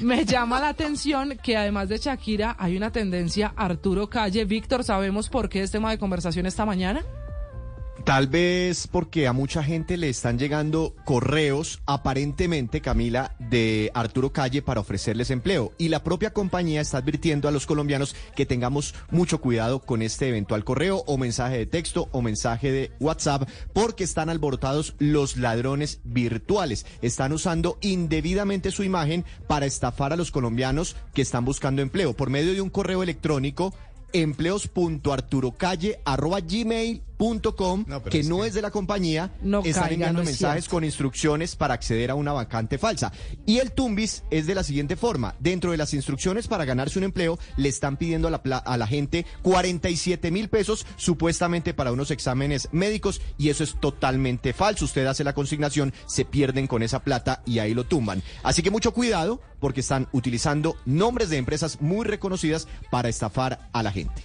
Me llama la atención que además de Shakira hay una tendencia Arturo Calle. Víctor, ¿sabemos por qué es tema de conversación esta mañana? Tal vez porque a mucha gente le están llegando correos, aparentemente, Camila, de Arturo Calle para ofrecerles empleo. Y la propia compañía está advirtiendo a los colombianos que tengamos mucho cuidado con este eventual correo o mensaje de texto o mensaje de WhatsApp, porque están alborotados los ladrones virtuales. Están usando indebidamente su imagen para estafar a los colombianos que están buscando empleo por medio de un correo electrónico empleos.arturocalle.gmail.com, que no es de la compañía, No están caiga, enviando no es mensajes cierto. con instrucciones para acceder a una vacante falsa. Y el Tumbis es de la siguiente forma. Dentro de las instrucciones para ganarse un empleo, le están pidiendo a la, a la gente 47 mil pesos supuestamente para unos exámenes médicos y eso es totalmente falso. Usted hace la consignación, se pierden con esa plata y ahí lo tumban. Así que mucho cuidado porque están utilizando nombres de empresas muy reconocidas para estafar a la gente.